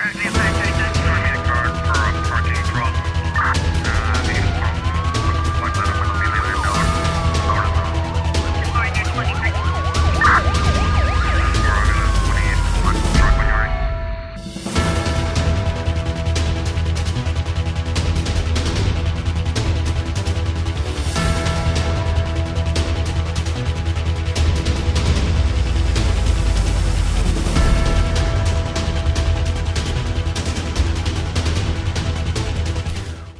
Right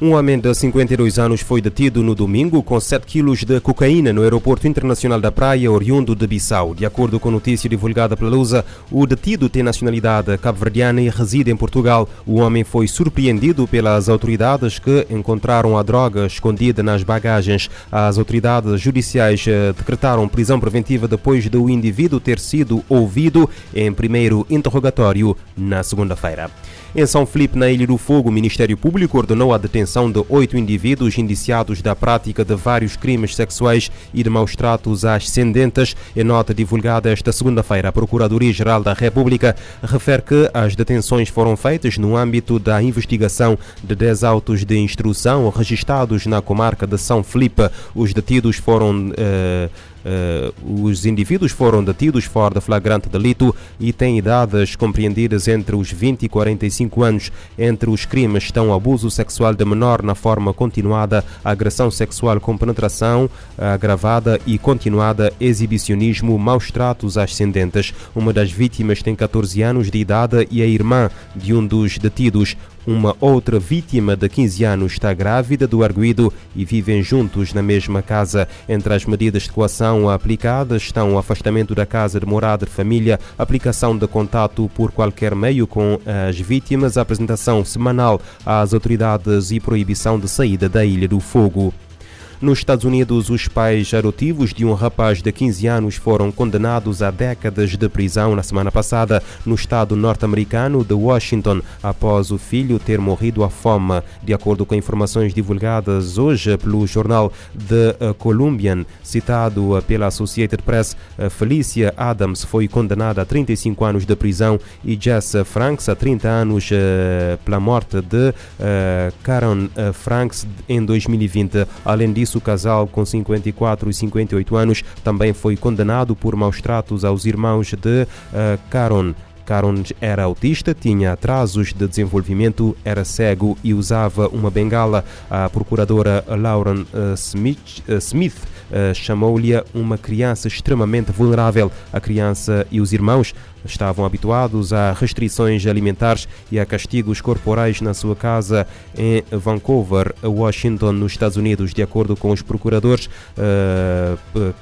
Um homem de 52 anos foi detido no domingo com 7 quilos de cocaína no aeroporto internacional da Praia, oriundo de Bissau. De acordo com notícia divulgada pela Lusa, o detido tem nacionalidade cabo-verdiana e reside em Portugal. O homem foi surpreendido pelas autoridades que encontraram a droga escondida nas bagagens. As autoridades judiciais eh, decretaram prisão preventiva depois do indivíduo ter sido ouvido em primeiro interrogatório na segunda-feira. Em São Felipe, na Ilha do Fogo, o Ministério Público ordenou a detenção de oito indivíduos indiciados da prática de vários crimes sexuais e de maus tratos ascendentes. Em nota divulgada esta segunda-feira, a Procuradoria-Geral da República refere que as detenções foram feitas no âmbito da investigação de 10 autos de instrução registrados na comarca de São Felipe. Os detidos foram. Eh, Uh, os indivíduos foram detidos fora de flagrante delito e têm idades compreendidas entre os 20 e 45 anos. Entre os crimes estão abuso sexual de menor na forma continuada, agressão sexual com penetração agravada e continuada, exibicionismo, maus tratos ascendentes. Uma das vítimas tem 14 anos de idade e é irmã de um dos detidos. Uma outra vítima de 15 anos está grávida do arguído e vivem juntos na mesma casa. Entre as medidas de coação aplicadas estão o afastamento da casa de morada de família, aplicação de contato por qualquer meio com as vítimas, apresentação semanal às autoridades e proibição de saída da Ilha do Fogo. Nos Estados Unidos, os pais adotivos de um rapaz de 15 anos foram condenados a décadas de prisão na semana passada no estado norte-americano de Washington, após o filho ter morrido à fome. De acordo com informações divulgadas hoje pelo jornal The Columbian, citado pela Associated Press, Felicia Adams foi condenada a 35 anos de prisão e Jess Franks a 30 anos eh, pela morte de eh, Karen eh, Franks em 2020. Além disso, o casal com 54 e 58 anos também foi condenado por maus tratos aos irmãos de uh, Caron. Caron era autista, tinha atrasos de desenvolvimento, era cego e usava uma bengala. A procuradora Lauren uh, Smith, uh, Smith chamou-lhe uma criança extremamente vulnerável. A criança e os irmãos estavam habituados a restrições alimentares e a castigos corporais na sua casa em Vancouver, Washington, nos Estados Unidos. De acordo com os procuradores, uh,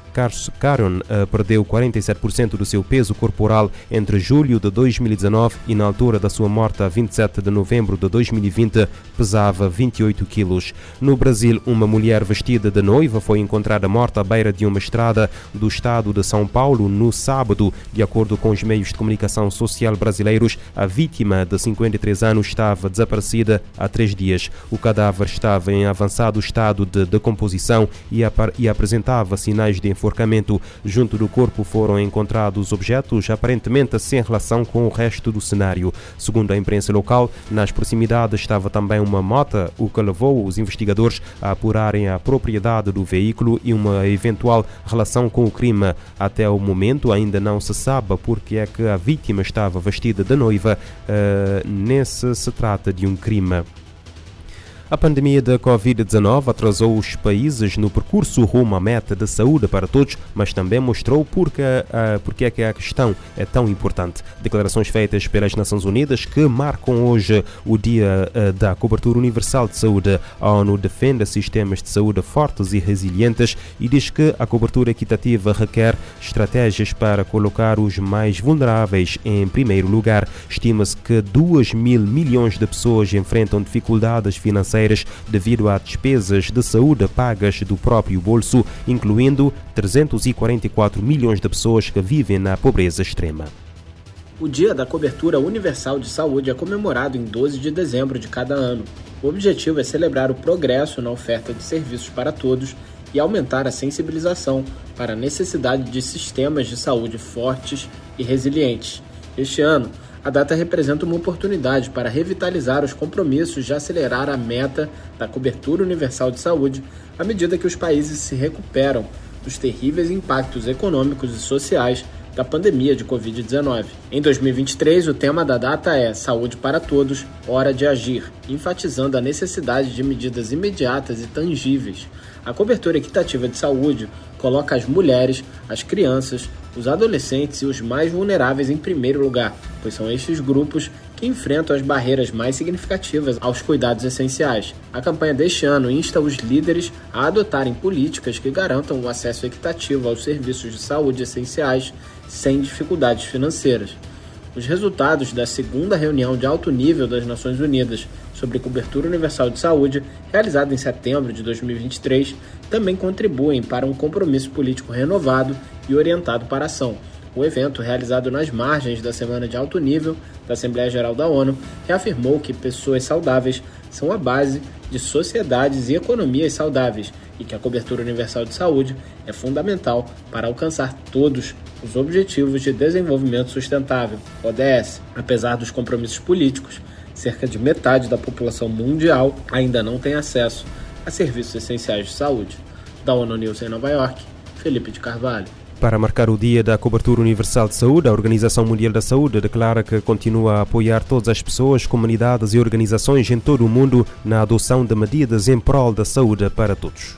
Caron uh, perdeu 47% do seu peso corporal entre julho de 2019 e na altura da sua morte, a 27 de novembro de 2020, pesava 28 quilos. No Brasil, uma mulher vestida de noiva foi encontrada morta à beira de uma estrada do estado de São Paulo no sábado, de acordo com os meios de comunicação social brasileiros, a vítima de 53 anos estava desaparecida há três dias. O cadáver estava em avançado estado de decomposição e, e apresentava sinais de enforcamento. Junto do corpo foram encontrados objetos aparentemente sem relação com o resto do cenário. Segundo a imprensa local, nas proximidades estava também uma moto, o que levou os investigadores a apurarem a propriedade do veículo e uma eventual relação com o crime. Até o momento ainda não se sabe porque é que que a vítima estava vestida de noiva, uh, nesse se trata de um crime. A pandemia da Covid-19 atrasou os países no percurso rumo à meta de saúde para todos, mas também mostrou porque, uh, porque é que a questão é tão importante. Declarações feitas pelas Nações Unidas que marcam hoje o Dia uh, da Cobertura Universal de Saúde. A ONU defende sistemas de saúde fortes e resilientes e diz que a cobertura equitativa requer estratégias para colocar os mais vulneráveis em primeiro lugar. Estima-se que 2 mil milhões de pessoas enfrentam dificuldades financeiras financeiras devido a despesas de saúde pagas do próprio bolso, incluindo 344 milhões de pessoas que vivem na pobreza extrema. O Dia da Cobertura Universal de Saúde é comemorado em 12 de dezembro de cada ano. O objetivo é celebrar o progresso na oferta de serviços para todos e aumentar a sensibilização para a necessidade de sistemas de saúde fortes e resilientes. Este ano, a data representa uma oportunidade para revitalizar os compromissos de acelerar a meta da cobertura universal de saúde à medida que os países se recuperam dos terríveis impactos econômicos e sociais da pandemia de Covid-19. Em 2023, o tema da data é Saúde para Todos, Hora de Agir, enfatizando a necessidade de medidas imediatas e tangíveis. A cobertura equitativa de saúde coloca as mulheres, as crianças, os adolescentes e os mais vulneráveis em primeiro lugar, pois são estes grupos que enfrentam as barreiras mais significativas aos cuidados essenciais. A campanha deste ano insta os líderes a adotarem políticas que garantam o acesso equitativo aos serviços de saúde essenciais sem dificuldades financeiras. Os resultados da segunda reunião de alto nível das Nações Unidas sobre cobertura universal de saúde, realizada em setembro de 2023, também contribuem para um compromisso político renovado e orientado para a ação. O evento, realizado nas margens da Semana de Alto Nível da Assembleia Geral da ONU, reafirmou que pessoas saudáveis são a base de sociedades e economias saudáveis e que a cobertura universal de saúde é fundamental para alcançar todos os Objetivos de Desenvolvimento Sustentável, ODS. Apesar dos compromissos políticos, cerca de metade da população mundial ainda não tem acesso a serviços essenciais de saúde. Da ONU News em Nova York, Felipe de Carvalho. Para marcar o Dia da Cobertura Universal de Saúde, a Organização Mundial da Saúde declara que continua a apoiar todas as pessoas, comunidades e organizações em todo o mundo na adoção de medidas em prol da saúde para todos.